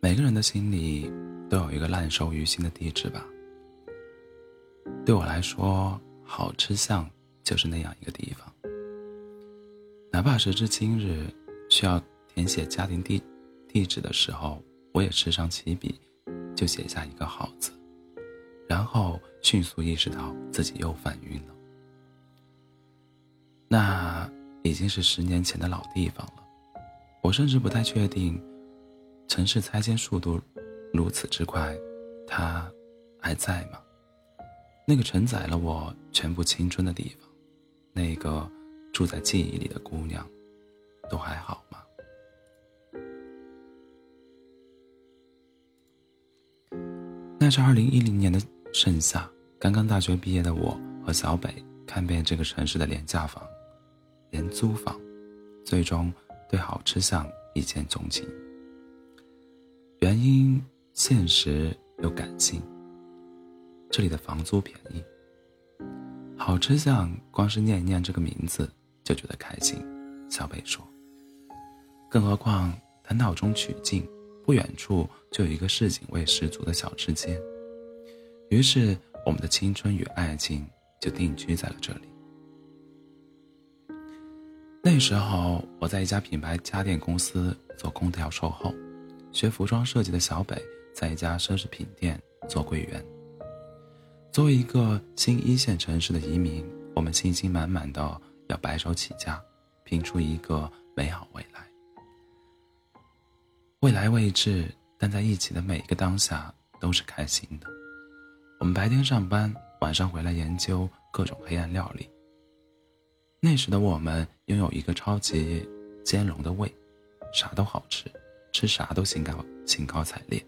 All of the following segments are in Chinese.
每个人的心里都有一个烂熟于心的地址吧。对我来说，好吃巷就是那样一个地方。哪怕时至今日，需要填写家庭地地址的时候，我也时常起笔，就写下一个“好”字，然后迅速意识到自己又犯晕了。那已经是十年前的老地方了，我甚至不太确定。城市拆迁速度如此之快，它还在吗？那个承载了我全部青春的地方，那个住在记忆里的姑娘，都还好吗？那是二零一零年的盛夏，刚刚大学毕业的我和小北看遍这个城市的廉价房，廉租房，最终对好吃巷一见钟情。原因现实又感性。这里的房租便宜，好吃巷光是念一念这个名字就觉得开心。小北说。更何况他闹中取静，不远处就有一个市井味十足的小吃街。于是我们的青春与爱情就定居在了这里。那时候我在一家品牌家电公司做空调售后。学服装设计的小北，在一家奢侈品店做柜员。作为一个新一线城市的移民，我们信心满满的要白手起家，拼出一个美好未来。未来未知，但在一起的每一个当下都是开心的。我们白天上班，晚上回来研究各种黑暗料理。那时的我们拥有一个超级兼容的胃，啥都好吃。吃啥都兴高兴高采烈。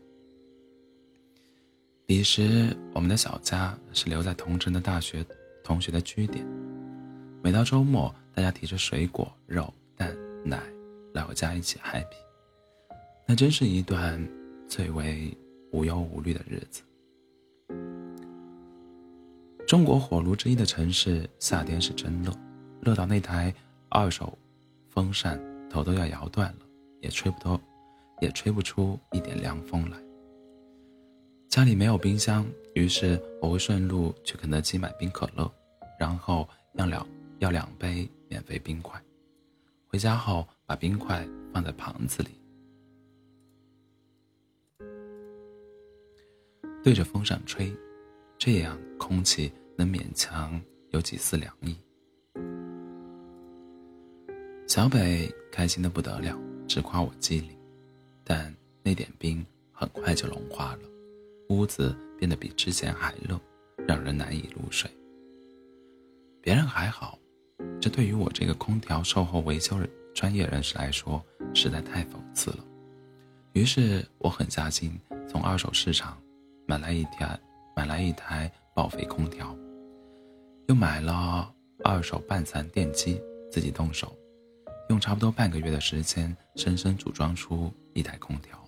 彼时，我们的小家是留在同城的大学同学的据点。每到周末，大家提着水果、肉、蛋、奶来我家一起 happy。那真是一段最为无忧无虑的日子。中国火炉之一的城市，夏天是真热，热到那台二手风扇头都要摇断了，也吹不透。也吹不出一点凉风来。家里没有冰箱，于是我会顺路去肯德基买冰可乐，然后要两要两杯免费冰块。回家后把冰块放在盘子里，对着风扇吹，这样空气能勉强有几丝凉意。小北开心的不得了，直夸我机灵。但那点冰很快就融化了，屋子变得比之前还热，让人难以入睡。别人还好，这对于我这个空调售后维修人专业人士来说实在太讽刺了。于是我狠下心，从二手市场买来一台买来一台报废空调，又买了二手半残电机，自己动手。用差不多半个月的时间，生生组装出一台空调。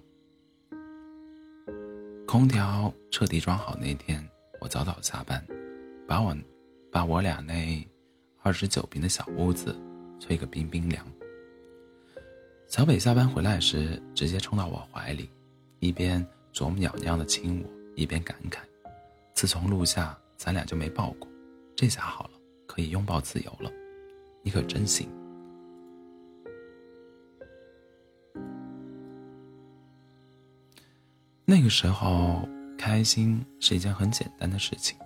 空调彻底装好那天，我早早下班，把我，把我俩那二十九平的小屋子吹个冰冰凉。小北下班回来时，直接冲到我怀里，一边啄木鸟样的亲我，一边感慨：“自从录下，咱俩就没抱过，这下好了，可以拥抱自由了。你可真行。”那个时候，开心是一件很简单的事情。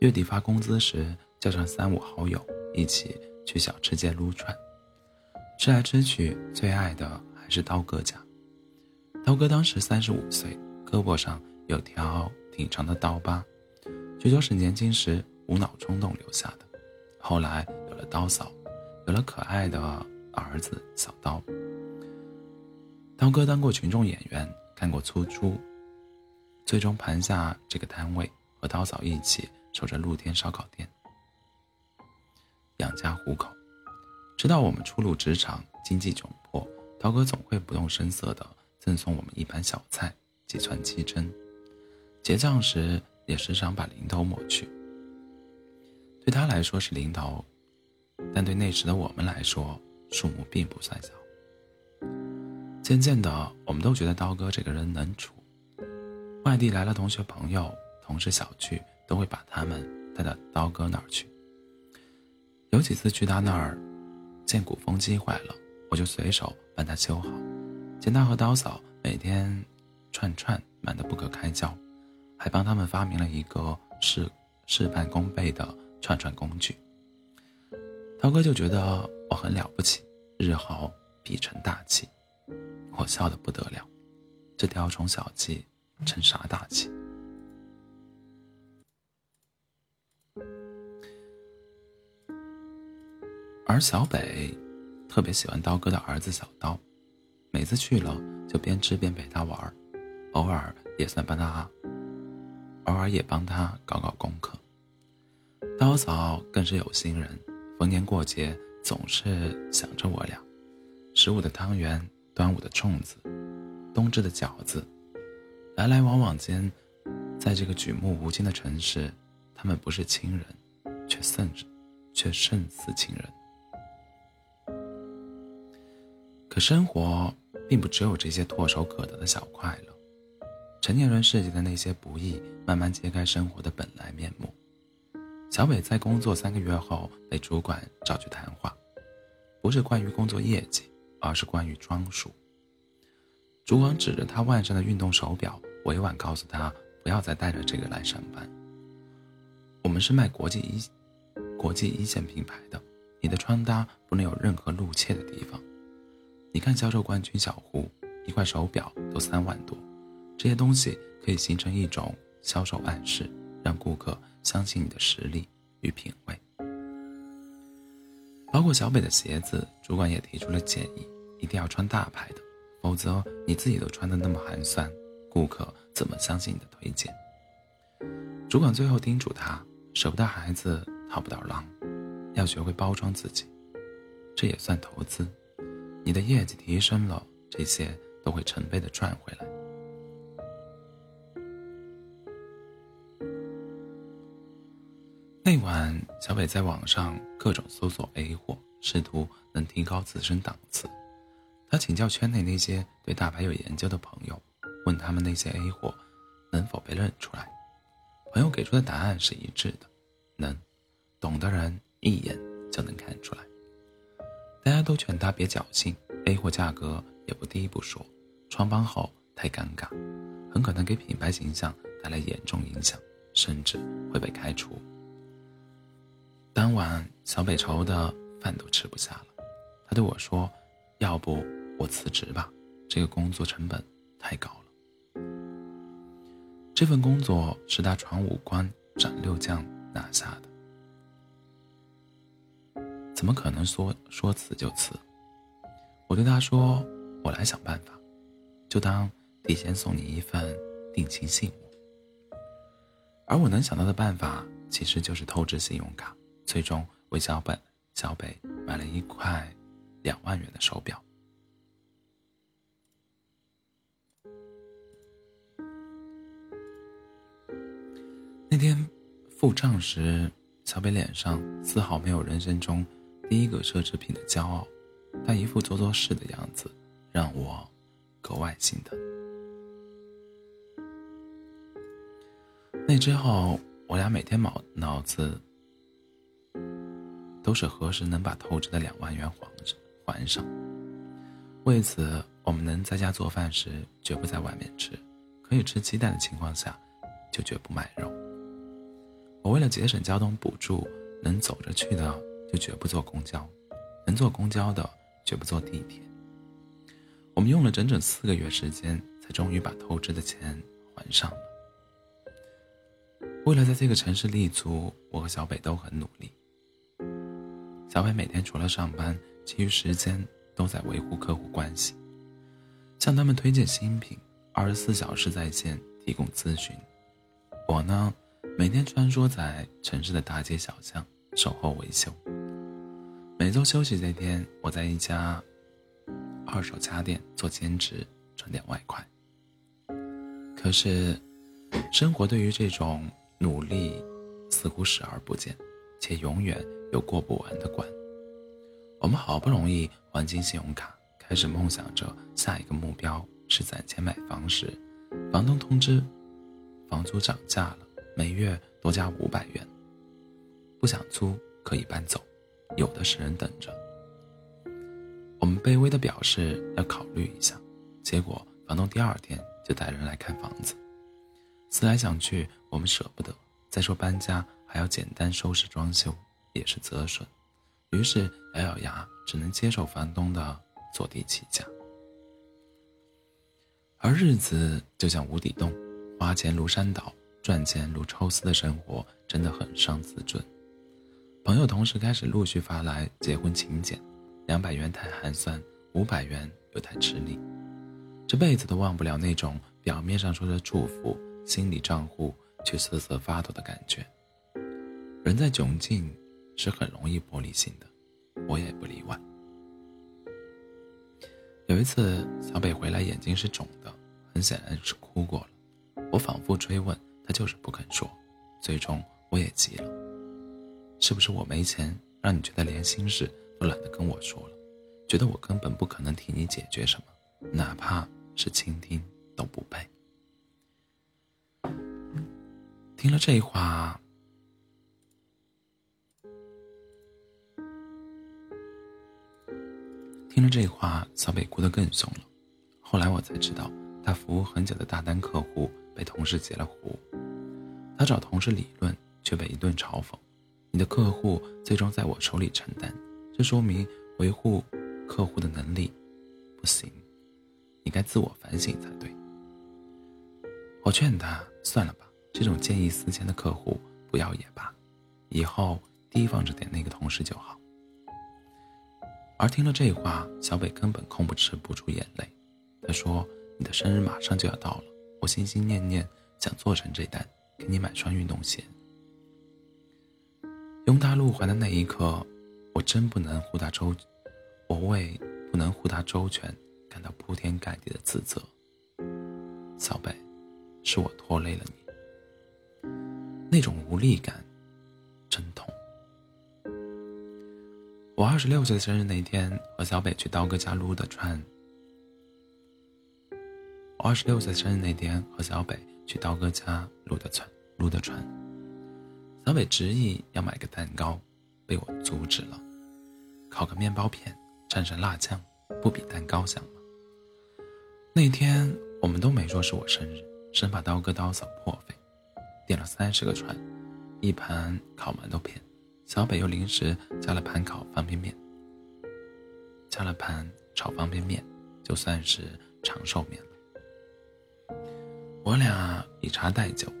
月底发工资时，叫上三五好友一起去小吃街撸串，吃来吃去，最爱的还是刀哥家。刀哥当时三十五岁，胳膊上有条挺长的刀疤，据说是年轻时无脑冲动留下的。后来有了刀嫂，有了可爱的儿子小刀。刀哥当过群众演员，干过出租，最终盘下这个摊位，和刀嫂一起守着露天烧烤店，养家糊口。直到我们初入职场，经济窘迫，刀哥总会不动声色地赠送我们一盘小菜、几串鸡胗，结账时也时常把零头抹去。对他来说是零头，但对那时的我们来说，数目并不算小。渐渐的，我们都觉得刀哥这个人能处。外地来了同学朋友、同事小聚，都会把他们带到刀哥那儿去。有几次去他那儿，见鼓风机坏了，我就随手帮他修好；见他和刀嫂每天串串忙得不可开交，还帮他们发明了一个事事半功倍的串串工具。刀哥就觉得我很了不起，日后必成大器。我笑得不得了，这雕虫小技。成啥大气？而小北特别喜欢刀哥的儿子小刀，每次去了就边吃边陪他玩，偶尔也算帮他，偶尔也帮他搞搞功课。刀嫂更是有心人，逢年过节总是想着我俩，十五的汤圆，端午的粽子，冬至的饺子。来来往往间，在这个举目无亲的城市，他们不是亲人，却甚却胜似亲人。可生活并不只有这些唾手可得的小快乐，成年人世界的那些不易，慢慢揭开生活的本来面目。小北在工作三个月后被主管找去谈话，不是关于工作业绩，而是关于装束。主管指着他腕上的运动手表，委婉告诉他不要再带着这个来上班。我们是卖国际一国际一线品牌的，你的穿搭不能有任何露怯的地方。你看销售冠军小胡，一块手表都三万多，这些东西可以形成一种销售暗示，让顾客相信你的实力与品味。包括小北的鞋子，主管也提出了建议，一定要穿大牌的。否则，你自己都穿的那么寒酸，顾客怎么相信你的推荐？主管最后叮嘱他：舍不得孩子套不到狼，要学会包装自己，这也算投资。你的业绩提升了，这些都会成倍的赚回来。那晚，小北在网上各种搜索 A 货，试图能提高自身档次。他请教圈内那些对大牌有研究的朋友，问他们那些 A 货能否被认出来。朋友给出的答案是一致的，能，懂的人一眼就能看出来。大家都劝他别侥幸，A 货价格也不低不说，穿帮后太尴尬，很可能给品牌形象带来严重影响，甚至会被开除。当晚，小北愁的饭都吃不下了，他对我说：“要不……”我辞职吧，这个工作成本太高了。这份工作是他闯五关斩六将拿下的，怎么可能说说辞就辞？我对他说：“我来想办法，就当提前送你一份定情信物。”而我能想到的办法，其实就是透支信用卡，最终为小北小北买了一块两万元的手表。那天付账时，小北脸上丝毫没有人生中第一个奢侈品的骄傲，他一副做错事的样子，让我格外心疼。那之后，我俩每天脑脑子都是何时能把透支的两万元还上还上。为此，我们能在家做饭时绝不在外面吃，可以吃鸡蛋的情况下，就绝不买肉。我为了节省交通补助，能走着去的就绝不坐公交，能坐公交的绝不坐地铁。我们用了整整四个月时间，才终于把透支的钱还上了。为了在这个城市立足，我和小北都很努力。小伟每天除了上班，其余时间都在维护客户关系，向他们推荐新品，二十四小时在线提供咨询。我呢？每天穿梭在城市的大街小巷，守候维修。每周休息这天，我在一家二手家电做兼职，赚点外快。可是，生活对于这种努力似乎视而不见，且永远有过不完的关。我们好不容易还清信用卡，开始梦想着下一个目标是攒钱买房时，房东通知房租涨价了，每月多加五百元。不想租可以搬走，有的是人等着。我们卑微的表示要考虑一下，结果房东第二天就带人来看房子。思来想去，我们舍不得，再说搬家还要简单收拾装修，也是折损。于是咬咬牙，只能接受房东的坐地起价。而日子就像无底洞，花钱如山倒，赚钱如抽丝的生活真的很伤自尊。朋友同事开始陆续发来结婚请柬，两百元太寒酸，五百元又太吃力，这辈子都忘不了那种表面上说着祝福，心里账户却瑟瑟发抖的感觉。人在窘境。是很容易玻璃心的，我也不例外。有一次，小北回来，眼睛是肿的，很显然是哭过了。我反复追问，他就是不肯说。最终，我也急了：是不是我没钱，让你觉得连心事都懒得跟我说了？觉得我根本不可能替你解决什么，哪怕是倾听都不配？听了这话。听了这话，小北哭得更凶了。后来我才知道，他服务很久的大单客户被同事截了胡。他找同事理论，却被一顿嘲讽：“你的客户最终在我手里承担，这说明维护客户的能力不行，你该自我反省才对。”我劝他算了吧，这种见异思迁的客户不要也罢，以后提防着点那个同事就好。而听了这话，小北根本控制不住眼泪。他说：“你的生日马上就要到了，我心心念念想做成这单，给你买双运动鞋。”拥他入怀的那一刻，我真不能护他周，我为不能护他周全感到铺天盖地的自责。小北，是我拖累了你，那种无力感，真痛。我二十六岁生日那天，和小北去刀哥家撸的串。我二十六岁生日那天，和小北去刀哥家撸的串，撸的串。小北执意要买个蛋糕，被我阻止了。烤个面包片，蘸上辣酱，不比蛋糕香吗？那天我们都没说是我生日，生怕刀哥刀嫂破费，点了三十个串，一盘烤馒头片。小北又临时加了盘烤方便面，加了盘炒方便面，就算是长寿面了。我俩以茶代酒，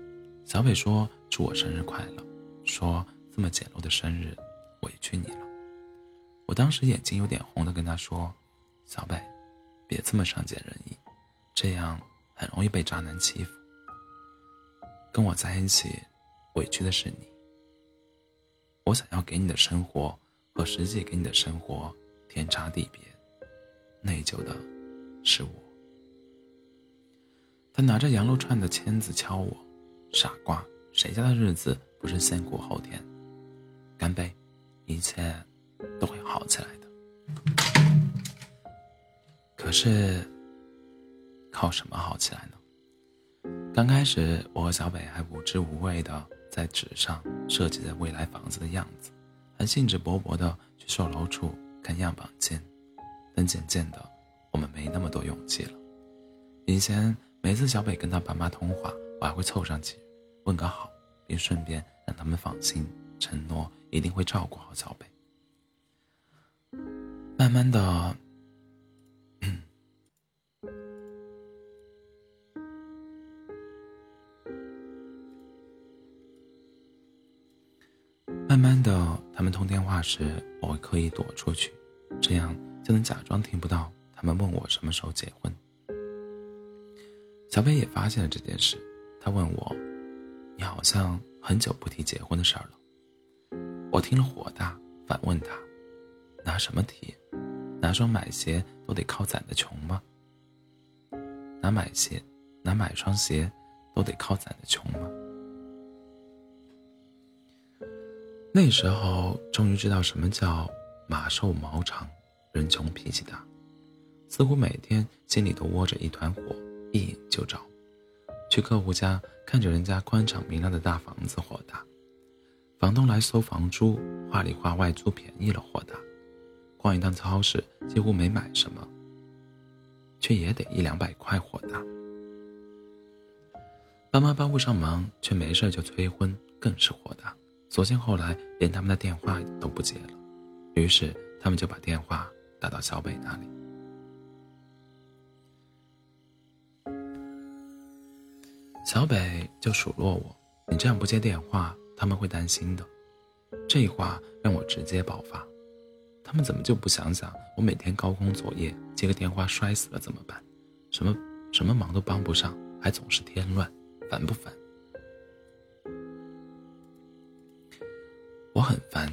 小北说祝我生日快乐，说这么简陋的生日委屈你了。我当时眼睛有点红的跟他说：“小北，别这么善解人意，这样很容易被渣男欺负。跟我在一起，委屈的是你。”我想要给你的生活和实际给你的生活天差地别，内疚的是我。他拿着羊肉串的签子敲我，傻瓜，谁家的日子不是先苦后甜？干杯，一切都会好起来的。可是，靠什么好起来呢？刚开始，我和小北还无知无畏的。在纸上设计的未来房子的样子，还兴致勃勃地去售楼处看样板间，但渐渐的，我们没那么多勇气了。以前每次小北跟他爸妈通话，我还会凑上去问个好，并顺便让他们放心，承诺一定会照顾好小北。慢慢的。慢慢的，他们通电话时，我会刻意躲出去，这样就能假装听不到他们问我什么时候结婚。小北也发现了这件事，他问我：“你好像很久不提结婚的事儿了。”我听了火大，反问他：“拿什么提？拿双买鞋都得靠攒的穷吗？拿买鞋，拿买双鞋都得靠攒的穷吗？”那时候终于知道什么叫马瘦毛长，人穷脾气大，似乎每天心里都窝着一团火，一引就着。去客户家看着人家宽敞明亮的大房子，火大；房东来收房租，话里话外租便宜了，火大；逛一趟超市，几乎没买什么，却也得一两百块，火大。爸妈帮不上忙，却没事就催婚，更是火大。索性后来连他们的电话都不接了，于是他们就把电话打到小北那里。小北就数落我：“你这样不接电话，他们会担心的。”这话让我直接爆发。他们怎么就不想想，我每天高空作业，接个电话摔死了怎么办？什么什么忙都帮不上，还总是添乱，烦不烦？很烦，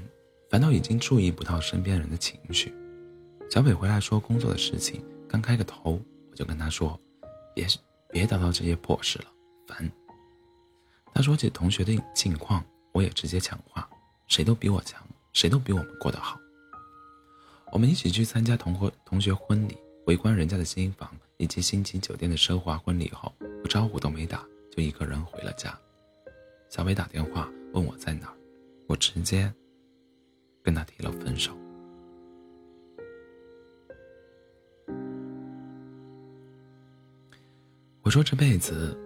烦到已经注意不到身边人的情绪。小北回来说工作的事情，刚开个头，我就跟他说：“别别叨叨这些破事了，烦。”他说起同学的近况，我也直接抢话：“谁都比我强，谁都比我们过得好。”我们一起去参加同学同学婚礼，围观人家的新房以及星级酒店的奢华婚礼后，我招呼都没打，就一个人回了家。小北打电话问我在哪儿。我直接跟他提了分手。我说这辈子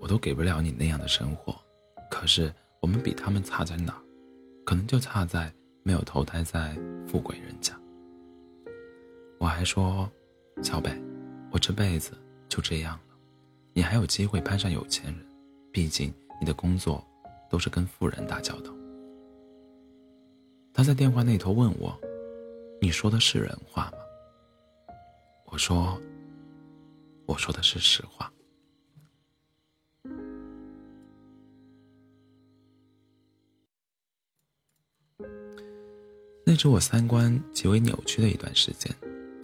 我都给不了你那样的生活，可是我们比他们差在哪？可能就差在没有投胎在富贵人家。我还说，小北，我这辈子就这样了，你还有机会攀上有钱人，毕竟你的工作都是跟富人打交道。他在电话那头问我：“你说的是人话吗？”我说：“我说的是实话。”那是我三观极为扭曲的一段时间，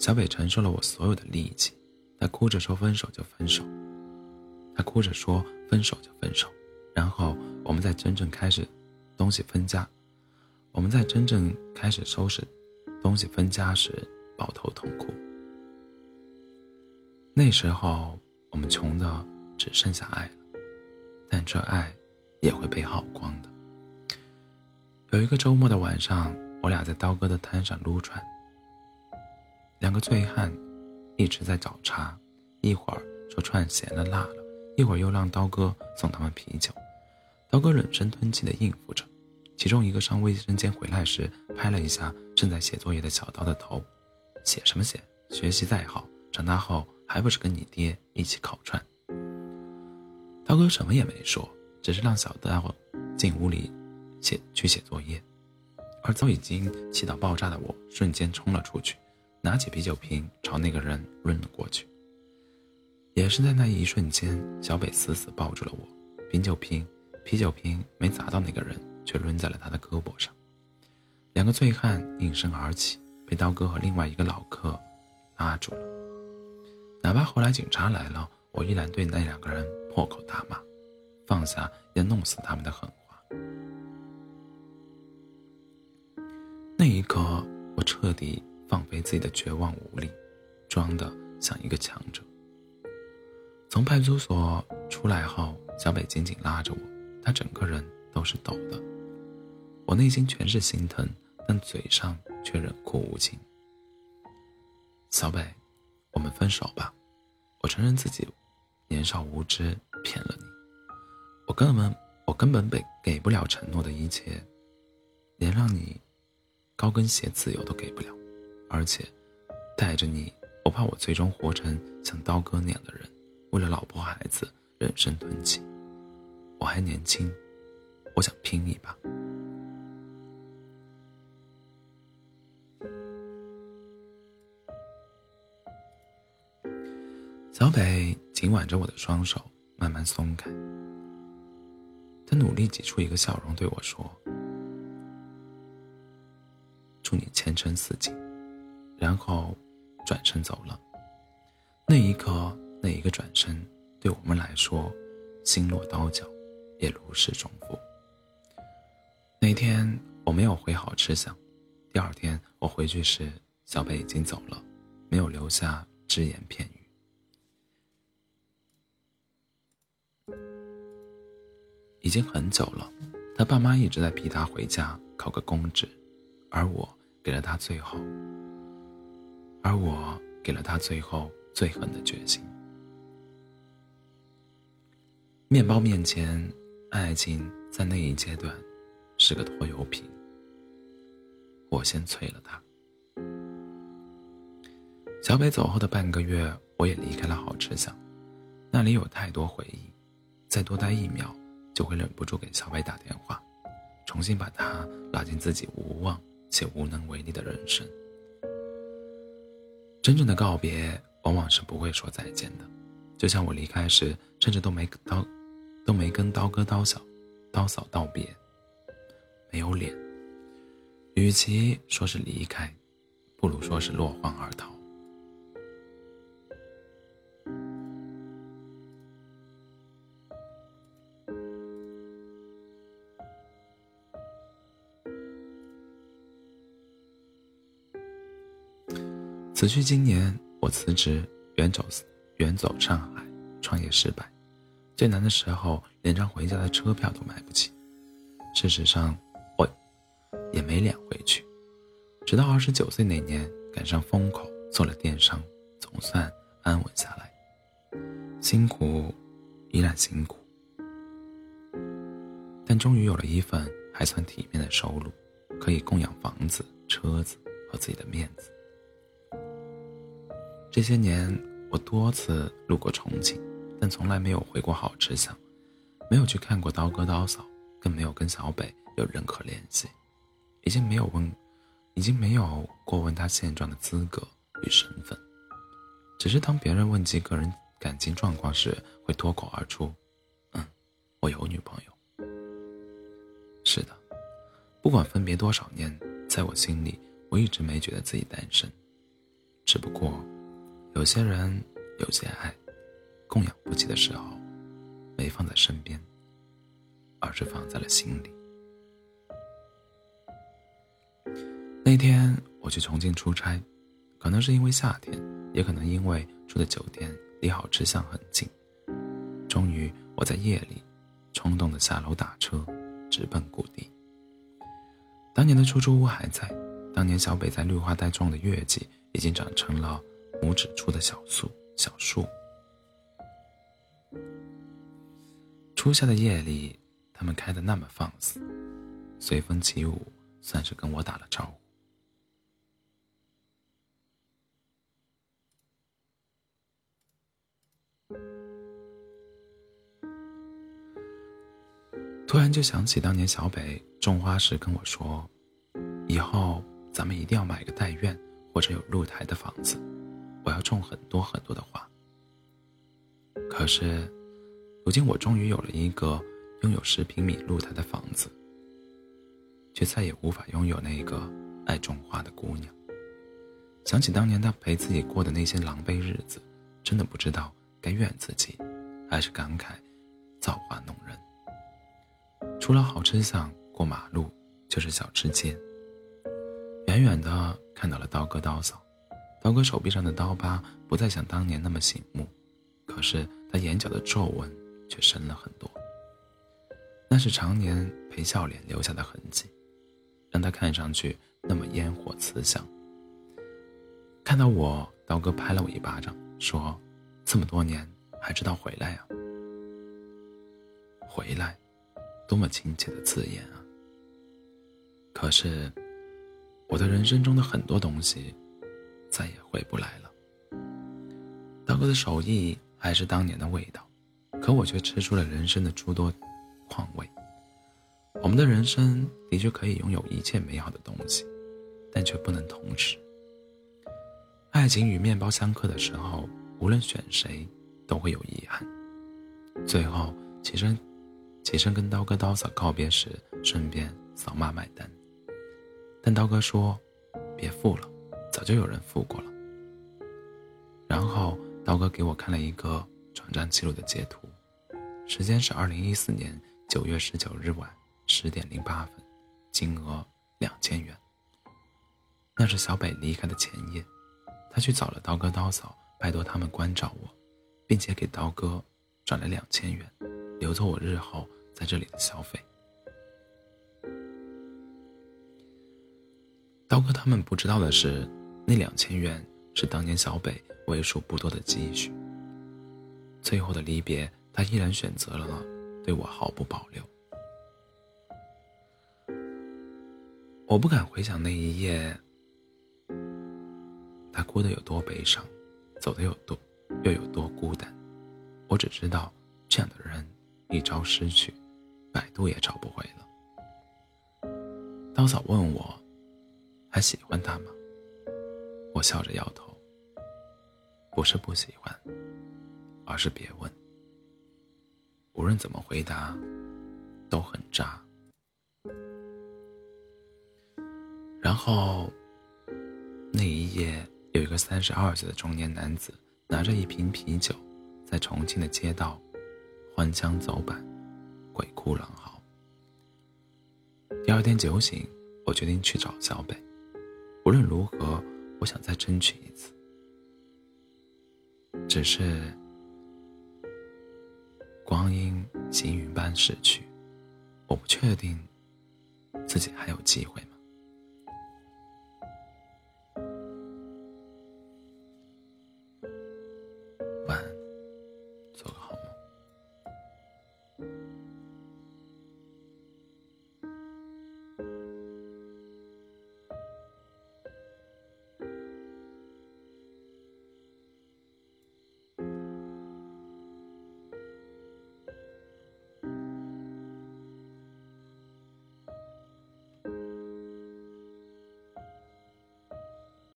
小北承受了我所有的力气，他哭着说分手就分手，他哭着说分手就分手，然后我们在真正开始东西分家。我们在真正开始收拾东西分家时，抱头痛哭。那时候我们穷的只剩下爱了，但这爱也会被耗光的。有一个周末的晚上，我俩在刀哥的摊上撸串，两个醉汉一直在找茬，一会儿说串咸了辣了，一会儿又让刀哥送他们啤酒，刀哥忍声吞气的应付着。其中一个上卫生间回来时，拍了一下正在写作业的小刀的头，写什么写？学习再好，长大后还不是跟你爹一起烤串？刀哥什么也没说，只是让小刀进屋里写去写作业。而早已经气到爆炸的我，瞬间冲了出去，拿起啤酒瓶朝那个人扔了过去。也是在那一瞬间，小北死死抱住了我，啤酒瓶，啤酒瓶没砸到那个人。却抡在了他的胳膊上，两个醉汉应声而起，被刀哥和另外一个老客拉住了。哪怕后来警察来了，我依然对那两个人破口大骂，放下要弄死他们的狠话。那一刻，我彻底放飞自己的绝望无力，装的像一个强者。从派出所出来后，小北紧紧拉着我，他整个人都是抖的。我内心全是心疼，但嘴上却冷酷无情。小北，我们分手吧。我承认自己年少无知，骗了你。我根本我根本给给不了承诺的一切，连让你高跟鞋自由都给不了。而且带着你，我怕我最终活成像刀哥那样的人，为了老婆孩子忍声吞气。我还年轻，我想拼一把。小北紧挽着我的双手，慢慢松开。他努力挤出一个笑容，对我说：“祝你前程似锦。”然后转身走了。那一刻，那一个转身，对我们来说，心落刀绞，也如释重负。那天，我没有回好吃巷。第二天我回去时，小北已经走了，没有留下只言片语。已经很久了，他爸妈一直在逼他回家考个公职，而我给了他最后，而我给了他最后最狠的决心。面包面前，爱情在那一阶段是个拖油瓶。我先催了他。小北走后的半个月，我也离开了好吃巷，那里有太多回忆，再多待一秒。就会忍不住给小北打电话，重新把他拉进自己无望且无能为力的人生。真正的告别往往是不会说再见的，就像我离开时，甚至都没刀，都没跟刀哥刀嫂、刀嫂道别，没有脸。与其说是离开，不如说是落荒而逃。辞去今年，我辞职远走远走上海，创业失败，最难的时候连张回家的车票都买不起。事实上，我也没脸回去。直到二十九岁那年赶上风口，做了电商，总算安稳下来。辛苦，依然辛苦，但终于有了一份还算体面的收入，可以供养房子、车子和自己的面子。这些年，我多次路过重庆，但从来没有回过好吃巷，没有去看过刀哥刀嫂，更没有跟小北有任何联系，已经没有问，已经没有过问他现状的资格与身份，只是当别人问及个人感情状况时，会脱口而出：“嗯，我有女朋友。”是的，不管分别多少年，在我心里，我一直没觉得自己单身，只不过。有些人，有些爱，供养不起的时候，没放在身边，而是放在了心里。那天我去重庆出差，可能是因为夏天，也可能因为住的酒店离好吃巷很近。终于，我在夜里冲动的下楼打车，直奔故地。当年的出租屋还在，当年小北在绿化带种的月季已经长成了。拇指处的小树，小树。初夏的夜里，它们开的那么放肆，随风起舞，算是跟我打了招呼。突然就想起当年小北种花时跟我说：“以后咱们一定要买个带院或者有露台的房子。”我要种很多很多的花。可是，如今我终于有了一个拥有十平米露台的房子，却再也无法拥有那个爱种花的姑娘。想起当年她陪自己过的那些狼狈日子，真的不知道该怨自己，还是感慨造化弄人。除了好吃巷，过马路就是小吃街。远远的看到了刀哥刀嫂。刀哥手臂上的刀疤不再像当年那么醒目，可是他眼角的皱纹却深了很多。那是常年陪笑脸留下的痕迹，让他看上去那么烟火慈祥。看到我，刀哥拍了我一巴掌，说：“这么多年还知道回来呀？回来，多么亲切的字眼啊！可是，我的人生中的很多东西。”再也回不来了。刀哥的手艺还是当年的味道，可我却吃出了人生的诸多况味。我们的人生的确可以拥有一切美好的东西，但却不能同时。爱情与面包相克的时候，无论选谁，都会有遗憾。最后起身，起身跟刀哥刀嫂告别时，顺便扫码买单。但刀哥说：“别付了。”早就有人付过了。然后刀哥给我看了一个转账记录的截图，时间是二零一四年九月十九日晚十点零八分，金额两千元那是小北离开的前夜，他去找了刀哥刀嫂，拜托他们关照我，并且给刀哥转了两千元，留作我日后在这里的消费。刀哥他们不知道的是，那两千元是当年小北为数不多的积蓄。最后的离别，他依然选择了对我毫不保留。我不敢回想那一夜，他哭得有多悲伤，走的有多又有多孤单。我只知道，这样的人一朝失去，百度也找不回了。刀嫂问我，还喜欢他吗？我笑着摇头。不是不喜欢。而是别问，无论怎么回答，都很渣。然后，那一夜，有一个三十二岁的中年男子，拿着一瓶啤酒，在重庆的街道欢腔走板，鬼哭狼嚎。第二天酒醒，我决定去找小北，无论如何，我想再争取一次。只是。光阴行云般逝去，我不确定自己还有机会。